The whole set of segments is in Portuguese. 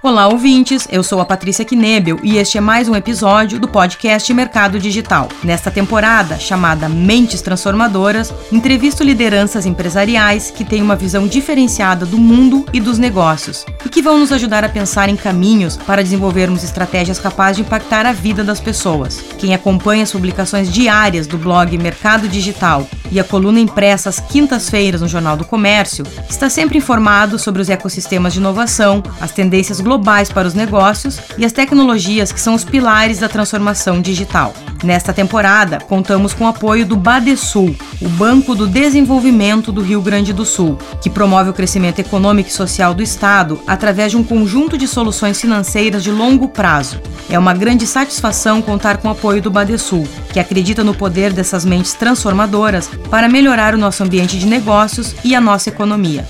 Olá, ouvintes. Eu sou a Patrícia Knebel e este é mais um episódio do podcast Mercado Digital. Nesta temporada, chamada Mentes Transformadoras, entrevisto lideranças empresariais que têm uma visão diferenciada do mundo e dos negócios e que vão nos ajudar a pensar em caminhos para desenvolvermos estratégias capazes de impactar a vida das pessoas. Quem acompanha as publicações diárias do blog Mercado Digital e a coluna impressa às quintas-feiras no Jornal do Comércio está sempre informado sobre os ecossistemas de inovação, as tendências globais para os negócios e as tecnologias que são os pilares da transformação digital. Nesta temporada, contamos com o apoio do Badesul, o Banco do Desenvolvimento do Rio Grande do Sul, que promove o crescimento econômico e social do Estado através de um conjunto de soluções financeiras de longo prazo. É uma grande satisfação contar com o apoio do Badesul, que acredita no poder dessas mentes transformadoras para melhorar o nosso ambiente de negócios e a nossa economia.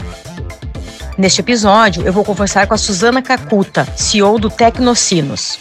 Neste episódio, eu vou conversar com a Suzana Cacuta, CEO do Tecnocinos.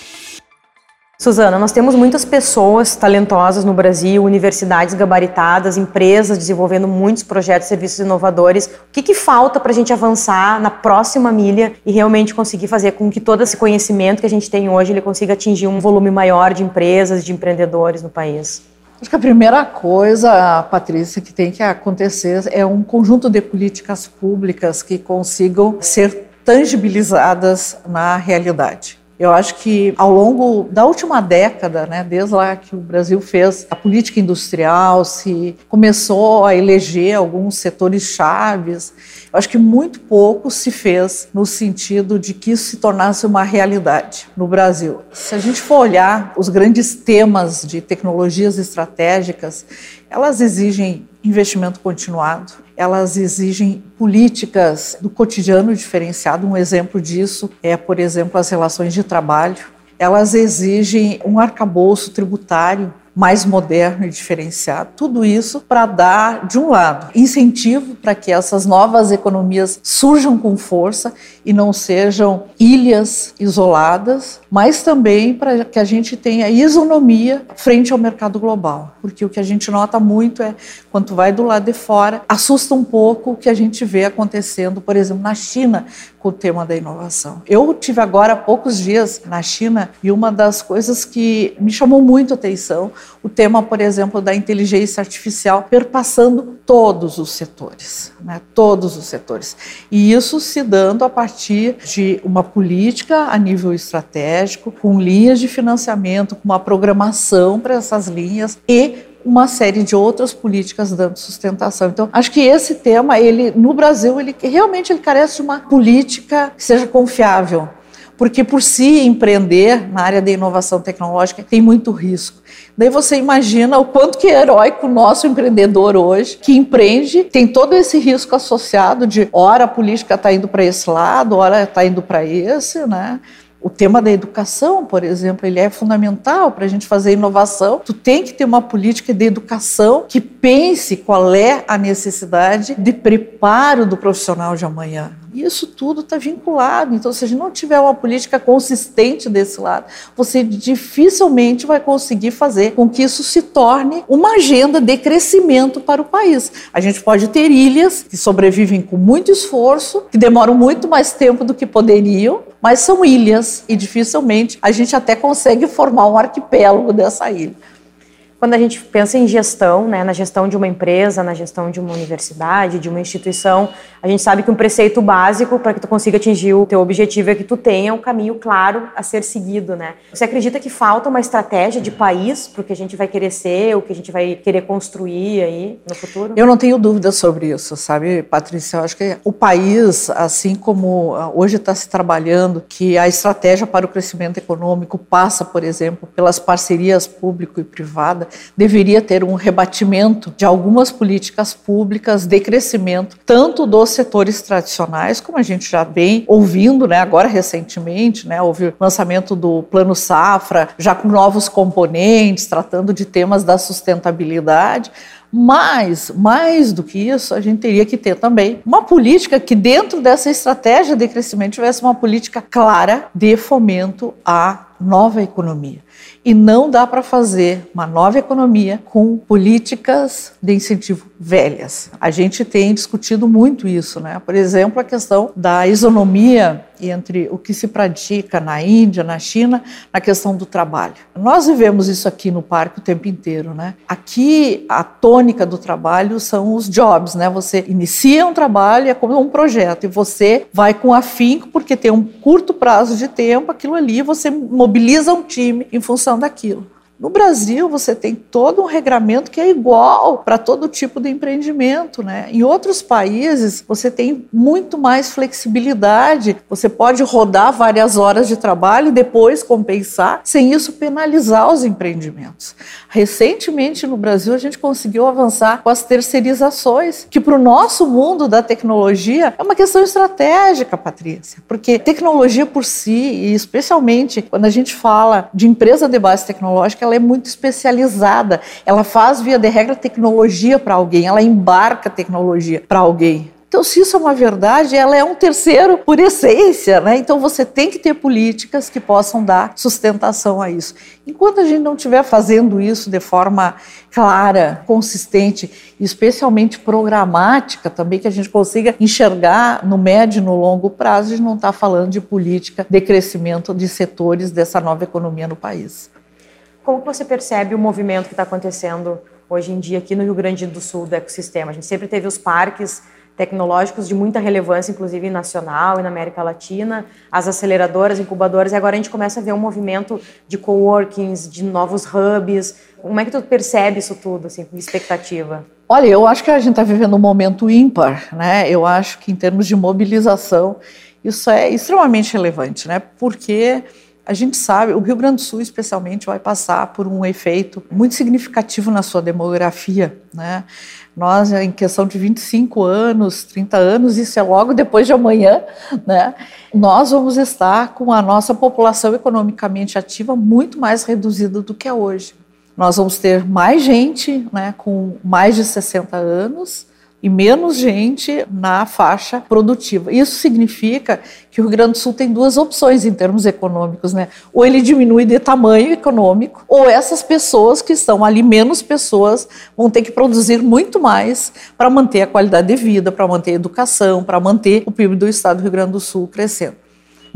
Suzana, nós temos muitas pessoas talentosas no Brasil, universidades gabaritadas, empresas desenvolvendo muitos projetos e serviços inovadores. O que, que falta para a gente avançar na próxima milha e realmente conseguir fazer com que todo esse conhecimento que a gente tem hoje ele consiga atingir um volume maior de empresas, de empreendedores no país? Acho que a primeira coisa, Patrícia, que tem que acontecer é um conjunto de políticas públicas que consigam ser tangibilizadas na realidade. Eu acho que ao longo da última década, né, desde lá que o Brasil fez a política industrial, se começou a eleger alguns setores chaves, eu acho que muito pouco se fez no sentido de que isso se tornasse uma realidade no Brasil. Se a gente for olhar os grandes temas de tecnologias estratégicas, elas exigem investimento continuado, elas exigem políticas do cotidiano diferenciado. Um exemplo disso é, por exemplo, as relações de trabalho. Elas exigem um arcabouço tributário mais moderno e diferenciado. Tudo isso para dar, de um lado, incentivo para que essas novas economias surjam com força e não sejam ilhas isoladas, mas também para que a gente tenha isonomia frente ao mercado global. Porque o que a gente nota muito é, quando vai do lado de fora, assusta um pouco o que a gente vê acontecendo, por exemplo, na China, o tema da inovação. Eu tive agora há poucos dias na China e uma das coisas que me chamou muito a atenção, o tema, por exemplo, da inteligência artificial perpassando todos os setores, né? todos os setores. E isso se dando a partir de uma política a nível estratégico, com linhas de financiamento, com uma programação para essas linhas e uma série de outras políticas dando sustentação. Então, acho que esse tema, ele no Brasil, ele realmente ele carece de uma política que seja confiável, porque por si empreender na área da inovação tecnológica tem muito risco. Daí você imagina o quanto que é heróico o nosso empreendedor hoje, que empreende, tem todo esse risco associado de hora a política está indo para esse lado, hora está indo para esse, né? O tema da educação, por exemplo, ele é fundamental para a gente fazer inovação. Tu tem que ter uma política de educação que pense qual é a necessidade de preparo do profissional de amanhã. Isso tudo está vinculado. Então, se a gente não tiver uma política consistente desse lado, você dificilmente vai conseguir fazer com que isso se torne uma agenda de crescimento para o país. A gente pode ter ilhas que sobrevivem com muito esforço, que demoram muito mais tempo do que poderiam, mas são ilhas e dificilmente a gente até consegue formar um arquipélago dessa ilha. Quando a gente pensa em gestão, né, na gestão de uma empresa, na gestão de uma universidade, de uma instituição, a gente sabe que um preceito básico para que tu consiga atingir o teu objetivo é que tu tenha um caminho claro a ser seguido, né? Você acredita que falta uma estratégia de país para o que a gente vai querer ser, o que a gente vai querer construir aí no futuro? Eu não tenho dúvida sobre isso, sabe, Patrícia? Eu acho que o país, assim como ah, hoje está se trabalhando, que a estratégia para o crescimento econômico passa, por exemplo, pelas parcerias público e privada, deveria ter um rebatimento de algumas políticas públicas de crescimento, tanto dos setores tradicionais, como a gente já vem ouvindo, né, agora recentemente, né, houve o lançamento do Plano Safra, já com novos componentes, tratando de temas da sustentabilidade, mas, mais do que isso, a gente teria que ter também uma política que, dentro dessa estratégia de crescimento, tivesse uma política clara de fomento à nova economia. E não dá para fazer uma nova economia com políticas de incentivo velhas. A gente tem discutido muito isso, né? Por exemplo, a questão da isonomia entre o que se pratica na Índia, na China, na questão do trabalho. Nós vivemos isso aqui no parque o tempo inteiro, né? Aqui a tônica do trabalho são os jobs, né? Você inicia um trabalho é como um projeto e você vai com afinco porque tem um curto prazo de tempo, aquilo ali você mobiliza um time em função daquilo. No Brasil, você tem todo um regramento que é igual para todo tipo de empreendimento. Né? Em outros países, você tem muito mais flexibilidade. Você pode rodar várias horas de trabalho e depois compensar, sem isso penalizar os empreendimentos. Recentemente, no Brasil, a gente conseguiu avançar com as terceirizações, que para o nosso mundo da tecnologia é uma questão estratégica, Patrícia, porque tecnologia por si, e especialmente quando a gente fala de empresa de base tecnológica, ela é muito especializada. Ela faz, via de regra, tecnologia para alguém, ela embarca tecnologia para alguém. Então, se isso é uma verdade, ela é um terceiro por essência, né? Então, você tem que ter políticas que possam dar sustentação a isso. Enquanto a gente não estiver fazendo isso de forma clara, consistente, especialmente programática também, que a gente consiga enxergar no médio e no longo prazo, a gente não está falando de política de crescimento de setores dessa nova economia no país. Como você percebe o movimento que está acontecendo hoje em dia aqui no Rio Grande do Sul do ecossistema? A gente sempre teve os parques tecnológicos de muita relevância, inclusive nacional e na América Latina, as aceleradoras, incubadoras, e agora a gente começa a ver um movimento de coworkings, de novos hubs. Como é que tu percebe isso tudo, assim, com expectativa? Olha, eu acho que a gente está vivendo um momento ímpar, né? Eu acho que em termos de mobilização isso é extremamente relevante, né? Porque a gente sabe, o Rio Grande do Sul especialmente vai passar por um efeito muito significativo na sua demografia, né? Nós, em questão de 25 anos, 30 anos, isso é logo depois de amanhã, né? Nós vamos estar com a nossa população economicamente ativa muito mais reduzida do que é hoje. Nós vamos ter mais gente, né, com mais de 60 anos, e menos gente na faixa produtiva. Isso significa que o Rio Grande do Sul tem duas opções em termos econômicos, né? Ou ele diminui de tamanho econômico, ou essas pessoas que estão ali, menos pessoas, vão ter que produzir muito mais para manter a qualidade de vida, para manter a educação, para manter o PIB do estado do Rio Grande do Sul crescendo.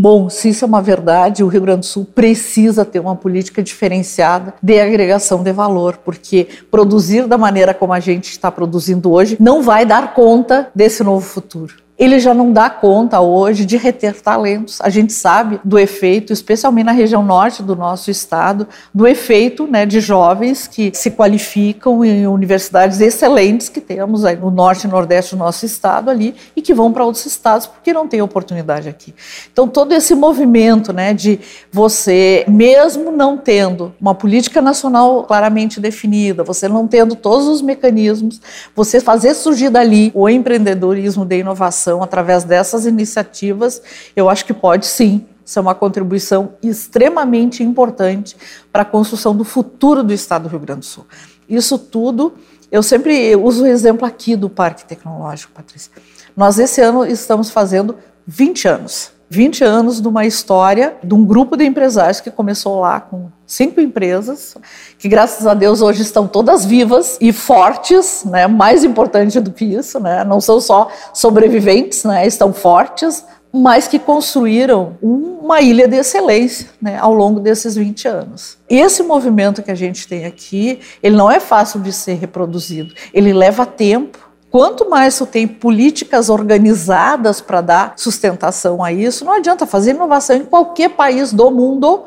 Bom, se isso é uma verdade, o Rio Grande do Sul precisa ter uma política diferenciada de agregação de valor, porque produzir da maneira como a gente está produzindo hoje não vai dar conta desse novo futuro ele já não dá conta hoje de reter talentos. A gente sabe do efeito, especialmente na região norte do nosso estado, do efeito né, de jovens que se qualificam em universidades excelentes que temos aí no norte e nordeste do nosso estado ali e que vão para outros estados porque não tem oportunidade aqui. Então todo esse movimento né, de você, mesmo não tendo uma política nacional claramente definida, você não tendo todos os mecanismos, você fazer surgir dali o empreendedorismo de inovação através dessas iniciativas, eu acho que pode sim ser uma contribuição extremamente importante para a construção do futuro do Estado do Rio Grande do Sul. Isso tudo, eu sempre uso o exemplo aqui do Parque Tecnológico, Patrícia. Nós, esse ano, estamos fazendo 20 anos. 20 anos de uma história de um grupo de empresários que começou lá com cinco empresas, que graças a Deus hoje estão todas vivas e fortes, né? Mais importante do que isso, né? Não são só sobreviventes, né? Estão fortes, mas que construíram uma ilha de excelência né, ao longo desses 20 anos. Esse movimento que a gente tem aqui, ele não é fácil de ser reproduzido, ele leva tempo, Quanto mais você tem políticas organizadas para dar sustentação a isso, não adianta fazer inovação em qualquer país do mundo.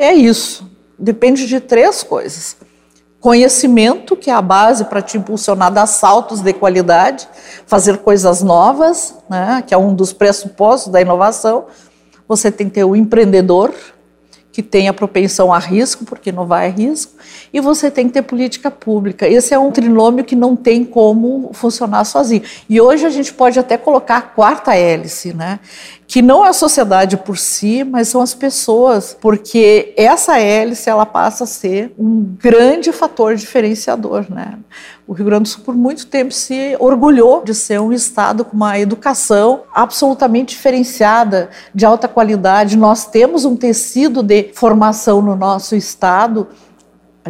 É isso. Depende de três coisas. Conhecimento, que é a base para te impulsionar dar saltos de qualidade, fazer coisas novas, né, que é um dos pressupostos da inovação. Você tem que ter o empreendedor, que tenha propensão a risco, porque não vai a risco, e você tem que ter política pública. Esse é um trinômio que não tem como funcionar sozinho. E hoje a gente pode até colocar a quarta hélice, né? que não é a sociedade por si, mas são as pessoas, porque essa hélice ela passa a ser um grande fator diferenciador, né? O Rio Grande do Sul por muito tempo se orgulhou de ser um estado com uma educação absolutamente diferenciada, de alta qualidade. Nós temos um tecido de formação no nosso estado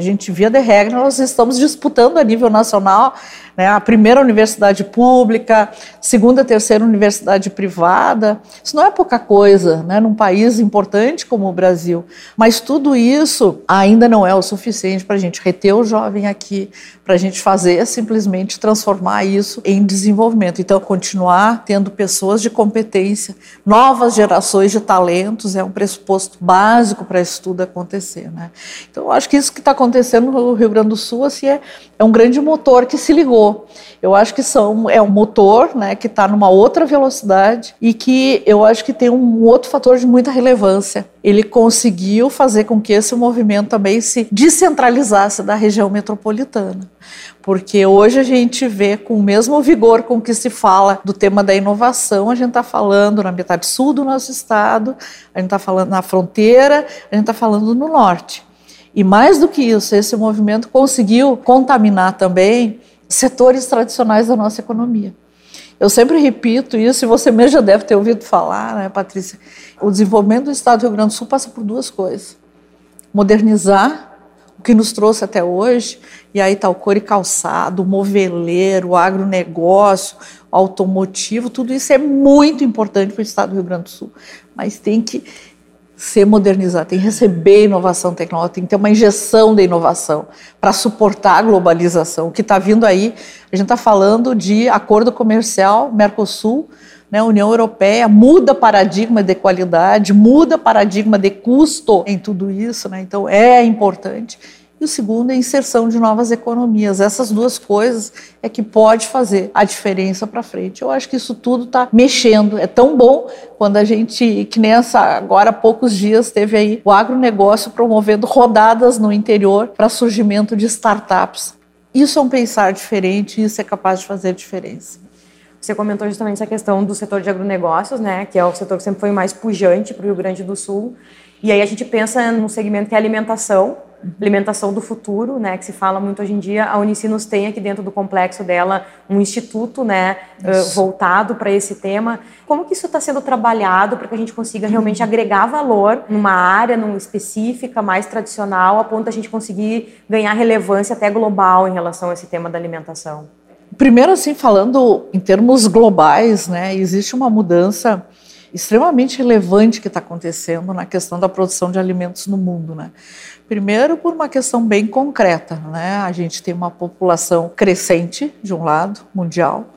a gente via de regra, nós estamos disputando a nível nacional né? A primeira universidade pública, segunda, terceira universidade privada. Isso não é pouca coisa, né? Num país importante como o Brasil. Mas tudo isso ainda não é o suficiente para a gente reter o jovem aqui, para a gente fazer simplesmente transformar isso em desenvolvimento. Então, continuar tendo pessoas de competência, novas gerações de talentos é um pressuposto básico para isso tudo acontecer, né? Então, eu acho que isso que está acontecendo no Rio Grande do Sul assim, é, é um grande motor que se ligou. Eu acho que são, é um motor né, que está numa outra velocidade e que eu acho que tem um outro fator de muita relevância. Ele conseguiu fazer com que esse movimento também se descentralizasse da região metropolitana. Porque hoje a gente vê com o mesmo vigor com que se fala do tema da inovação, a gente está falando na metade sul do nosso estado, a gente está falando na fronteira, a gente está falando no norte. E mais do que isso, esse movimento conseguiu contaminar também setores tradicionais da nossa economia. Eu sempre repito isso, e você mesmo já deve ter ouvido falar, né, Patrícia? O desenvolvimento do Estado do Rio Grande do Sul passa por duas coisas: modernizar o que nos trouxe até hoje, e aí está o cor e calçado, o moveleiro, o agronegócio, o automotivo, tudo isso é muito importante para o Estado do Rio Grande do Sul, mas tem que ser modernizado, tem que receber inovação tecnológica, tem que ter uma injeção de inovação para suportar a globalização. O que está vindo aí, a gente está falando de acordo comercial Mercosul, né, União Europeia, muda paradigma de qualidade, muda paradigma de custo em tudo isso, né, então é importante e o segundo é a inserção de novas economias. Essas duas coisas é que pode fazer a diferença para frente. Eu acho que isso tudo está mexendo. É tão bom quando a gente, que nessa agora há poucos dias teve aí o agronegócio promovendo rodadas no interior para surgimento de startups. Isso é um pensar diferente, isso é capaz de fazer diferença. Você comentou justamente essa questão do setor de agronegócios, né, que é o setor que sempre foi mais pujante para o Rio Grande do Sul. E aí a gente pensa num segmento que é alimentação, alimentação do futuro, né, que se fala muito hoje em dia. A Unicinos tem aqui dentro do complexo dela um instituto, né, uh, voltado para esse tema. Como que isso está sendo trabalhado para que a gente consiga realmente agregar valor numa área, numa específica, mais tradicional, a ponto da gente conseguir ganhar relevância até global em relação a esse tema da alimentação? Primeiro, assim, falando em termos globais, né, existe uma mudança extremamente relevante que está acontecendo na questão da produção de alimentos no mundo, né? Primeiro, por uma questão bem concreta, né? A gente tem uma população crescente, de um lado, mundial,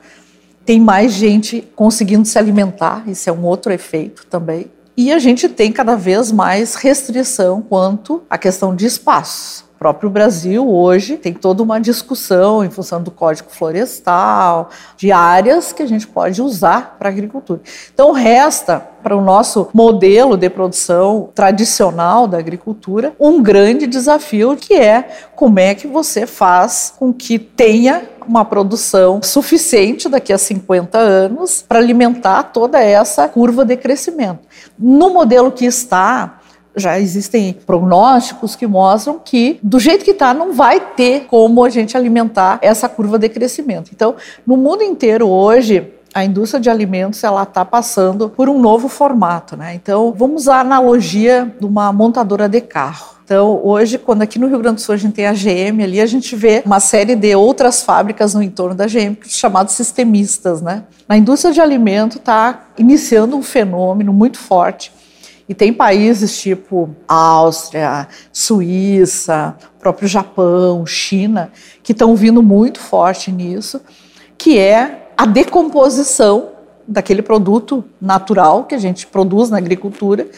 tem mais gente conseguindo se alimentar, isso é um outro efeito também. E a gente tem cada vez mais restrição quanto à questão de espaços próprio Brasil hoje tem toda uma discussão em função do Código Florestal, de áreas que a gente pode usar para agricultura. Então resta para o nosso modelo de produção tradicional da agricultura um grande desafio que é como é que você faz com que tenha uma produção suficiente daqui a 50 anos para alimentar toda essa curva de crescimento. No modelo que está, já existem prognósticos que mostram que, do jeito que está, não vai ter como a gente alimentar essa curva de crescimento. Então, no mundo inteiro hoje, a indústria de alimentos ela está passando por um novo formato, né? Então, vamos usar a analogia de uma montadora de carro. Então, hoje, quando aqui no Rio Grande do Sul a gente tem a GM ali, a gente vê uma série de outras fábricas no entorno da GM, chamados sistemistas, né? Na indústria de alimento está iniciando um fenômeno muito forte e tem países tipo Áustria, Suíça, próprio Japão, China, que estão vindo muito forte nisso, que é a decomposição daquele produto natural que a gente produz na agricultura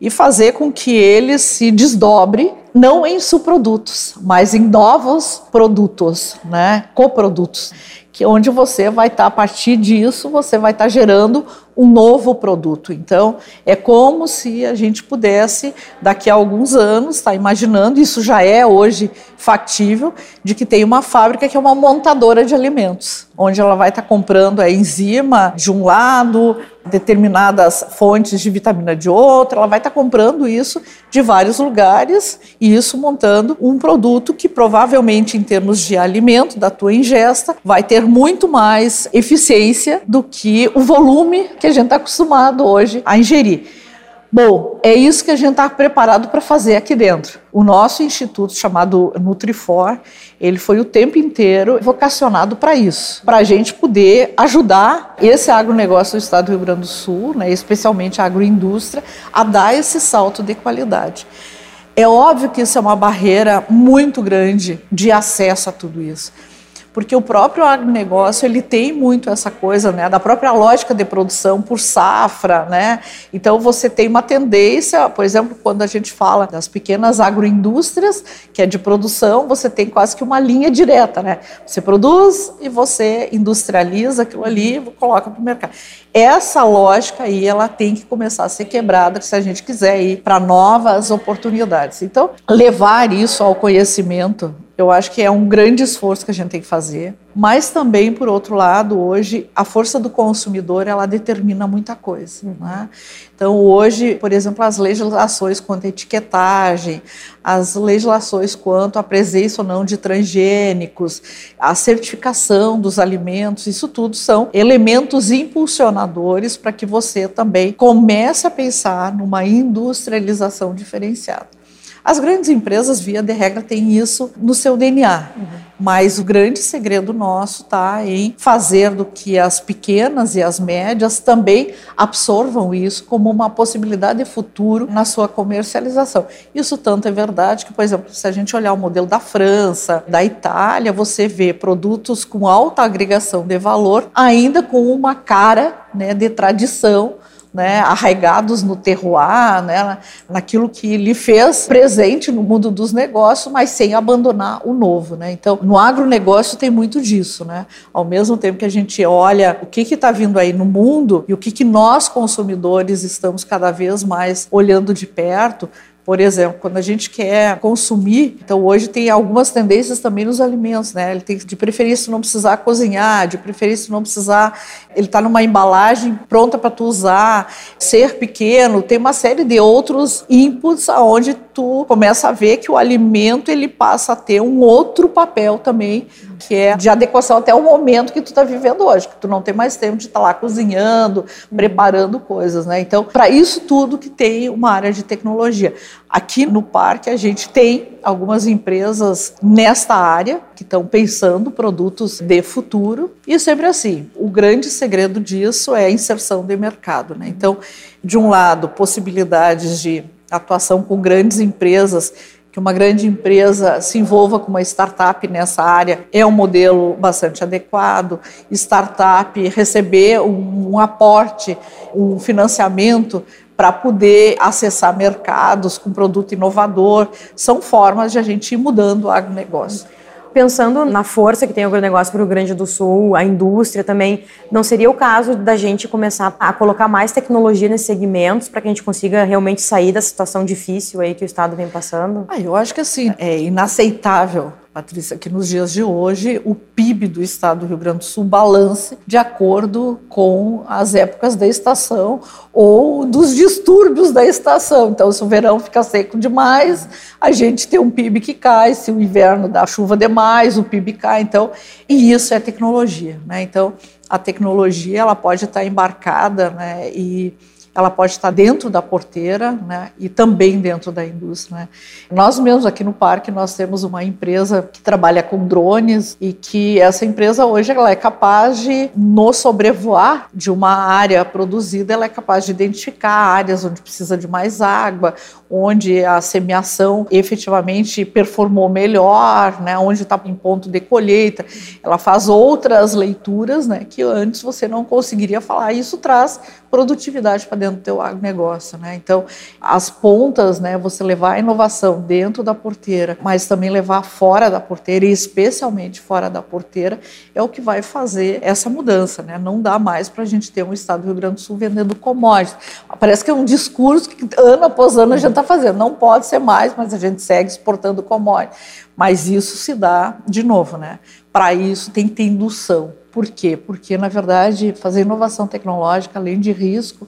e fazer com que ele se desdobre não em subprodutos, mas em novos produtos, né, coprodutos, que onde você vai estar tá, a partir disso, você vai estar tá gerando um novo produto. Então, é como se a gente pudesse, daqui a alguns anos, estar tá imaginando, isso já é hoje factível, de que tem uma fábrica que é uma montadora de alimentos, onde ela vai estar tá comprando a enzima de um lado, determinadas fontes de vitamina de outro, ela vai estar tá comprando isso de vários lugares e isso montando um produto que provavelmente em termos de alimento da tua ingesta vai ter muito mais eficiência do que o volume que a gente está acostumado hoje a ingerir. Bom, é isso que a gente está preparado para fazer aqui dentro. O nosso instituto, chamado Nutrifor, ele foi o tempo inteiro vocacionado para isso, para a gente poder ajudar esse agronegócio do estado do Rio Grande do Sul, né, especialmente a agroindústria, a dar esse salto de qualidade. É óbvio que isso é uma barreira muito grande de acesso a tudo isso porque o próprio agronegócio ele tem muito essa coisa né, da própria lógica de produção por safra, né? Então você tem uma tendência, por exemplo, quando a gente fala das pequenas agroindústrias, que é de produção, você tem quase que uma linha direta, né? Você produz e você industrializa aquilo ali e coloca para o mercado. Essa lógica aí ela tem que começar a ser quebrada se a gente quiser ir para novas oportunidades. Então, levar isso ao conhecimento eu acho que é um grande esforço que a gente tem que fazer, mas também, por outro lado, hoje a força do consumidor ela determina muita coisa. Uhum. Né? Então, hoje, por exemplo, as legislações quanto à etiquetagem, as legislações quanto à presença ou não de transgênicos, a certificação dos alimentos, isso tudo são elementos impulsionadores para que você também comece a pensar numa industrialização diferenciada. As grandes empresas, via de regra, têm isso no seu DNA. Uhum. Mas o grande segredo nosso está em fazer do que as pequenas e as médias também absorvam isso como uma possibilidade de futuro na sua comercialização. Isso tanto é verdade que, por exemplo, se a gente olhar o modelo da França, da Itália, você vê produtos com alta agregação de valor, ainda com uma cara né, de tradição né, arraigados no terroir, né, naquilo que lhe fez presente no mundo dos negócios, mas sem abandonar o novo. Né? Então, no agronegócio tem muito disso. Né? Ao mesmo tempo que a gente olha o que está vindo aí no mundo e o que, que nós, consumidores, estamos cada vez mais olhando de perto, por exemplo, quando a gente quer consumir, então hoje tem algumas tendências também nos alimentos, né? Ele tem de preferência não precisar cozinhar, de preferência não precisar, ele está numa embalagem pronta para tu usar, ser pequeno, tem uma série de outros inputs aonde tu começa a ver que o alimento ele passa a ter um outro papel também, que é de adequação até o momento que tu está vivendo hoje, que tu não tem mais tempo de estar tá lá cozinhando, preparando coisas, né? Então, para isso tudo que tem uma área de tecnologia. Aqui no parque a gente tem algumas empresas nesta área que estão pensando produtos de futuro e sempre assim. O grande segredo disso é a inserção de mercado, né? Então, de um lado, possibilidades de atuação com grandes empresas que uma grande empresa se envolva com uma startup nessa área é um modelo bastante adequado. Startup receber um, um aporte, um financiamento para poder acessar mercados com produto inovador. São formas de a gente ir mudando o agronegócio pensando na força que tem o agronegócio para o Rio Grande do Sul, a indústria também, não seria o caso da gente começar a colocar mais tecnologia nesses segmentos para que a gente consiga realmente sair da situação difícil aí que o Estado vem passando? Ah, eu acho que assim, é inaceitável Patrícia, que nos dias de hoje o PIB do estado do Rio Grande do Sul balance de acordo com as épocas da estação ou dos distúrbios da estação. Então, se o verão fica seco demais, a gente tem um PIB que cai, se o inverno dá chuva demais, o PIB cai. Então, e isso é tecnologia, né? Então, a tecnologia ela pode estar embarcada, né? E ela pode estar dentro da porteira né, e também dentro da indústria. Né. Nós mesmos aqui no parque nós temos uma empresa que trabalha com drones e que essa empresa hoje ela é capaz de no sobrevoar de uma área produzida ela é capaz de identificar áreas onde precisa de mais água, onde a semeação efetivamente performou melhor, né, onde está em ponto de colheita. Ela faz outras leituras né, que antes você não conseguiria falar. Isso traz produtividade para dentro do teu agronegócio. Né? Então, as pontas, né, você levar a inovação dentro da porteira, mas também levar fora da porteira, e especialmente fora da porteira, é o que vai fazer essa mudança. Né? Não dá mais para a gente ter um estado do Rio Grande do Sul vendendo commodities. Parece que é um discurso que ano após ano a gente está fazendo. Não pode ser mais, mas a gente segue exportando commodities. Mas isso se dá, de novo, né? Para isso tem que ter indução. Por quê? Porque, na verdade, fazer inovação tecnológica, além de risco,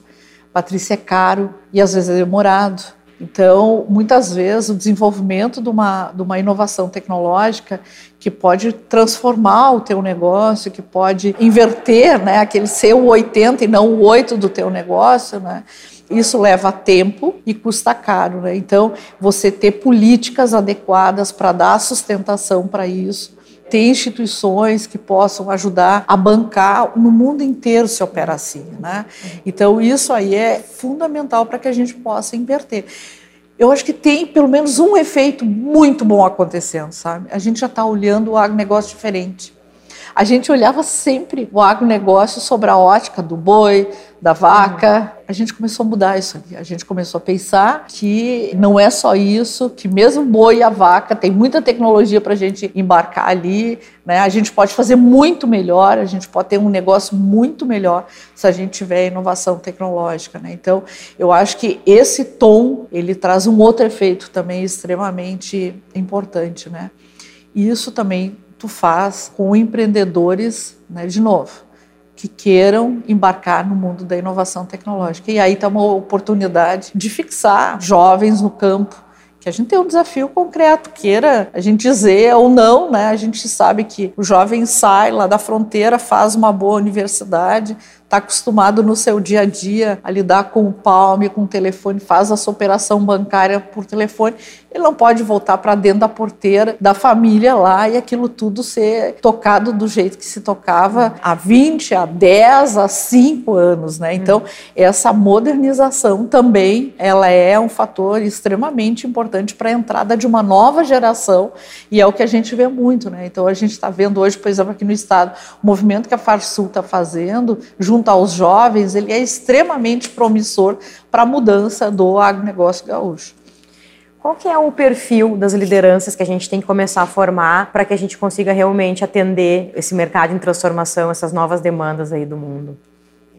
Patrícia, é caro e às vezes é demorado. Então, muitas vezes, o desenvolvimento de uma, de uma inovação tecnológica que pode transformar o teu negócio, que pode inverter né, aquele ser o 80 e não o 8 do teu negócio, né? Isso leva tempo e custa caro, né? Então, você ter políticas adequadas para dar sustentação para isso, ter instituições que possam ajudar a bancar no mundo inteiro se opera assim, né? Então isso aí é fundamental para que a gente possa inverter. Eu acho que tem pelo menos um efeito muito bom acontecendo, sabe? A gente já está olhando o agronegócio diferente. A gente olhava sempre o agronegócio sobre a ótica do boi, da vaca. A gente começou a mudar isso ali. A gente começou a pensar que não é só isso, que mesmo boi e a vaca tem muita tecnologia para a gente embarcar ali. Né? A gente pode fazer muito melhor, a gente pode ter um negócio muito melhor se a gente tiver inovação tecnológica. Né? Então, eu acho que esse tom ele traz um outro efeito também extremamente importante. Né? E isso também tu faz com empreendedores, né, de novo, que queiram embarcar no mundo da inovação tecnológica. E aí está uma oportunidade de fixar jovens no campo, que a gente tem um desafio concreto, queira a gente dizer ou não, né? A gente sabe que o jovem sai lá da fronteira, faz uma boa universidade, está acostumado no seu dia a dia a lidar com o palme, com o telefone, faz a sua operação bancária por telefone, ele não pode voltar para dentro da porteira da família lá e aquilo tudo ser tocado do jeito que se tocava há 20, há 10, há 5 anos, né? Então, essa modernização também, ela é um fator extremamente importante para a entrada de uma nova geração e é o que a gente vê muito, né? Então, a gente está vendo hoje, por exemplo, aqui no estado, o movimento que a Farsul está fazendo, junto junto aos jovens, ele é extremamente promissor para a mudança do agronegócio gaúcho. Qual que é o perfil das lideranças que a gente tem que começar a formar para que a gente consiga realmente atender esse mercado em transformação, essas novas demandas aí do mundo?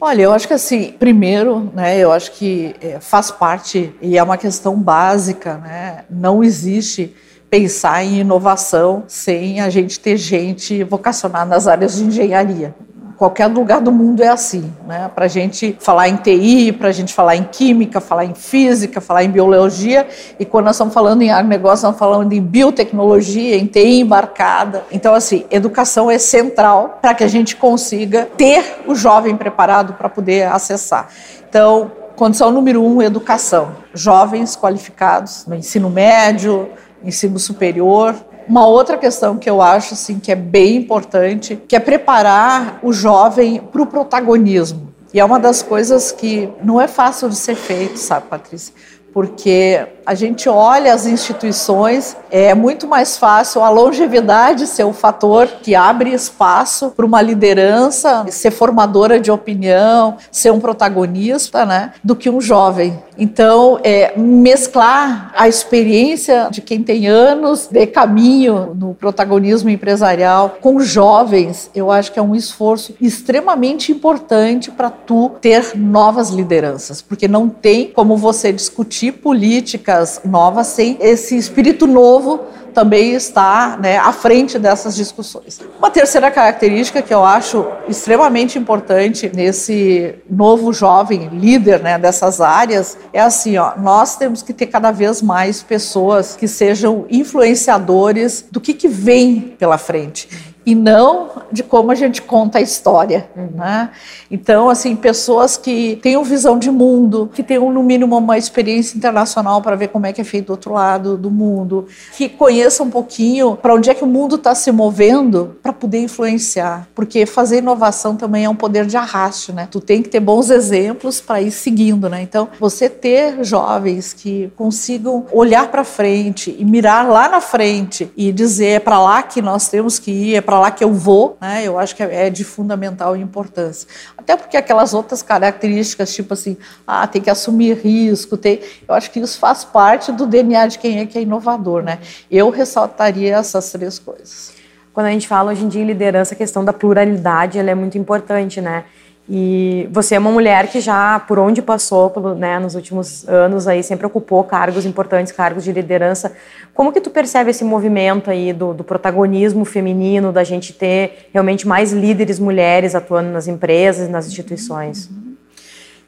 Olha, eu acho que assim, primeiro, né, eu acho que é, faz parte e é uma questão básica, né? Não existe pensar em inovação sem a gente ter gente vocacionada nas áreas de engenharia qualquer lugar do mundo é assim, né? Para a gente falar em TI, para a gente falar em química, falar em física, falar em biologia, e quando nós estamos falando em agronegócio, nós estamos falando em biotecnologia, em TI embarcada. Então, assim, educação é central para que a gente consiga ter o jovem preparado para poder acessar. Então, condição número um, educação. Jovens qualificados no ensino médio, ensino superior, uma outra questão que eu acho assim que é bem importante, que é preparar o jovem para o protagonismo. E é uma das coisas que não é fácil de ser feito, sabe, Patrícia? Porque a gente olha as instituições, é muito mais fácil a longevidade ser o fator que abre espaço para uma liderança, ser formadora de opinião, ser um protagonista, né, do que um jovem. Então, é, mesclar a experiência de quem tem anos de caminho no protagonismo empresarial com jovens, eu acho que é um esforço extremamente importante para tu ter novas lideranças, porque não tem como você discutir política novas, sem esse espírito novo também está né, à frente dessas discussões. Uma terceira característica que eu acho extremamente importante nesse novo jovem líder né, dessas áreas é assim, ó, nós temos que ter cada vez mais pessoas que sejam influenciadores do que, que vem pela frente e não de como a gente conta a história. Uhum. Né? Então, assim, pessoas que tenham visão de mundo, que tenham, no mínimo, uma experiência internacional para ver como é que é feito do outro lado do mundo, que conheçam um pouquinho para onde é que o mundo está se movendo para poder influenciar. Porque fazer inovação também é um poder de arraste, né? Tu tem que ter bons exemplos para ir seguindo, né? Então, você ter jovens que consigam olhar para frente e mirar lá na frente e dizer é para lá que nós temos que ir, é para lá que eu vou, né? Eu acho que é de fundamental importância. Até porque aquelas outras características, tipo assim, ah, tem que assumir risco, tem, eu acho que isso faz parte do DNA de quem é que é inovador, né? Eu ressaltaria essas três coisas. Quando a gente fala hoje em dia em liderança, a questão da pluralidade, ela é muito importante, né? E você é uma mulher que já, por onde passou, né, nos últimos anos aí, sempre ocupou cargos importantes, cargos de liderança. Como que tu percebe esse movimento aí do, do protagonismo feminino, da gente ter realmente mais líderes mulheres atuando nas empresas, nas instituições?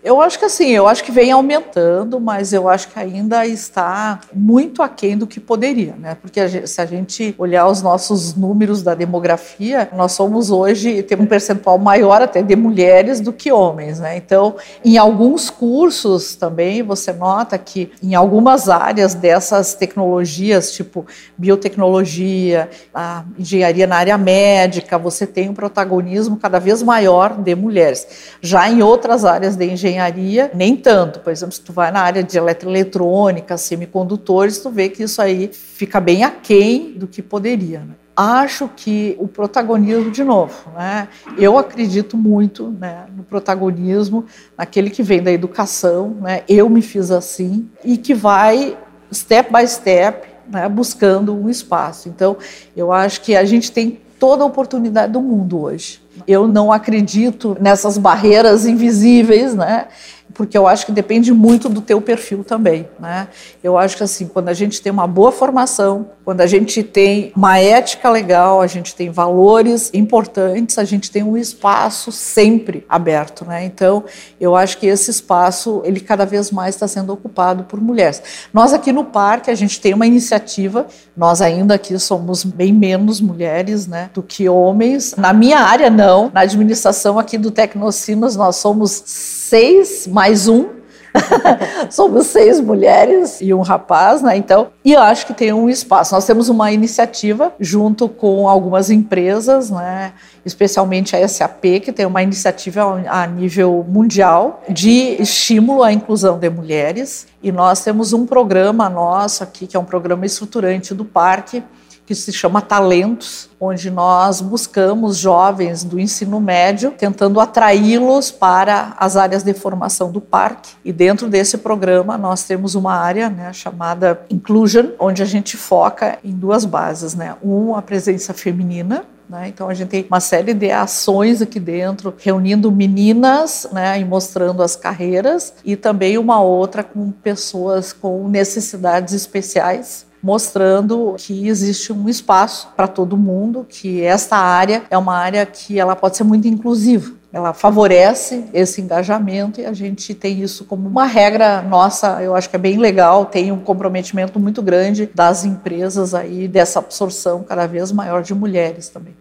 Eu acho que assim, eu acho que vem aumentando, mas eu acho que ainda está muito aquém do que poderia, né? Porque a gente, se a gente olhar os nossos números da demografia, nós somos hoje, temos um percentual maior até de mulheres do que homens, né? Então, em alguns cursos também você nota que em algumas áreas dessas tecnologias, tipo biotecnologia, a engenharia na área médica, você tem um protagonismo cada vez maior de mulheres. Já em outras áreas de engenharia engenharia, nem tanto. Por exemplo, se tu vai na área de eletroeletrônica, semicondutores, tu vê que isso aí fica bem aquém do que poderia. Né? Acho que o protagonismo, de novo, né? eu acredito muito né, no protagonismo, naquele que vem da educação, né? eu me fiz assim, e que vai, step by step, né, buscando um espaço. Então, eu acho que a gente tem toda a oportunidade do mundo hoje. Eu não acredito nessas barreiras invisíveis, né? porque eu acho que depende muito do teu perfil também, né? Eu acho que assim, quando a gente tem uma boa formação, quando a gente tem uma ética legal, a gente tem valores importantes, a gente tem um espaço sempre aberto, né? Então, eu acho que esse espaço, ele cada vez mais está sendo ocupado por mulheres. Nós aqui no parque, a gente tem uma iniciativa, nós ainda aqui somos bem menos mulheres, né, do que homens. Na minha área, não. Na administração aqui do Tecnocinos, nós somos seis mais um. Somos seis mulheres e um rapaz, né? Então, e eu acho que tem um espaço. Nós temos uma iniciativa junto com algumas empresas, né? Especialmente a SAP, que tem uma iniciativa a nível mundial de estímulo à inclusão de mulheres. E nós temos um programa nosso aqui, que é um programa estruturante do parque, que se chama Talentos, onde nós buscamos jovens do ensino médio, tentando atraí-los para as áreas de formação do parque. E dentro desse programa nós temos uma área né, chamada Inclusion, onde a gente foca em duas bases, né? Um, a presença feminina, né? Então a gente tem uma série de ações aqui dentro, reunindo meninas né, e mostrando as carreiras, e também uma outra com pessoas com necessidades especiais mostrando que existe um espaço para todo mundo, que esta área é uma área que ela pode ser muito inclusiva. Ela favorece esse engajamento e a gente tem isso como uma regra nossa, eu acho que é bem legal, tem um comprometimento muito grande das empresas aí dessa absorção cada vez maior de mulheres também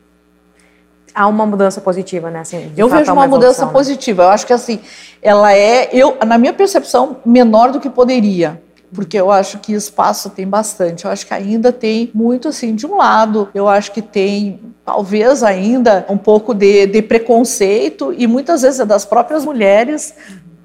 há uma mudança positiva, né? Assim, eu vejo uma, uma mudança né? positiva. Eu acho que assim, ela é, eu, na minha percepção, menor do que poderia porque eu acho que espaço tem bastante. Eu acho que ainda tem muito assim, de um lado, eu acho que tem talvez ainda um pouco de, de preconceito e muitas vezes é das próprias mulheres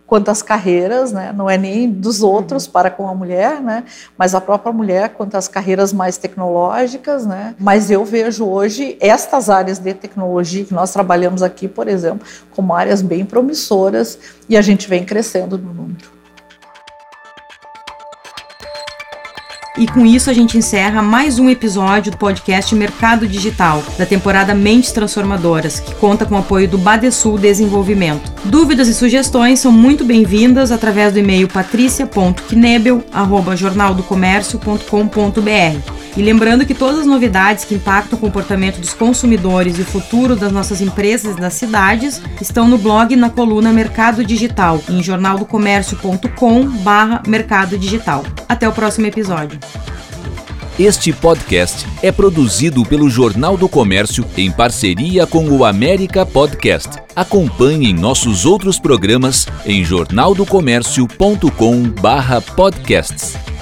quanto às carreiras, né? não é nem dos outros para com a mulher, né? mas a própria mulher quanto às carreiras mais tecnológicas. Né? Mas eu vejo hoje estas áreas de tecnologia que nós trabalhamos aqui, por exemplo, como áreas bem promissoras e a gente vem crescendo no número. E com isso a gente encerra mais um episódio do podcast Mercado Digital, da temporada Mentes Transformadoras, que conta com o apoio do Badesul Desenvolvimento. Dúvidas e sugestões são muito bem-vindas através do e-mail patricia.knebel@jornaldocomércio.com.br. E lembrando que todas as novidades que impactam o comportamento dos consumidores e o futuro das nossas empresas e das cidades estão no blog na coluna Mercado Digital, em jornaldocomércio.com/mercado digital. Até o próximo episódio. Este podcast é produzido pelo Jornal do Comércio em parceria com o América Podcast. Acompanhe nossos outros programas em jornaldocomércio.com/podcasts.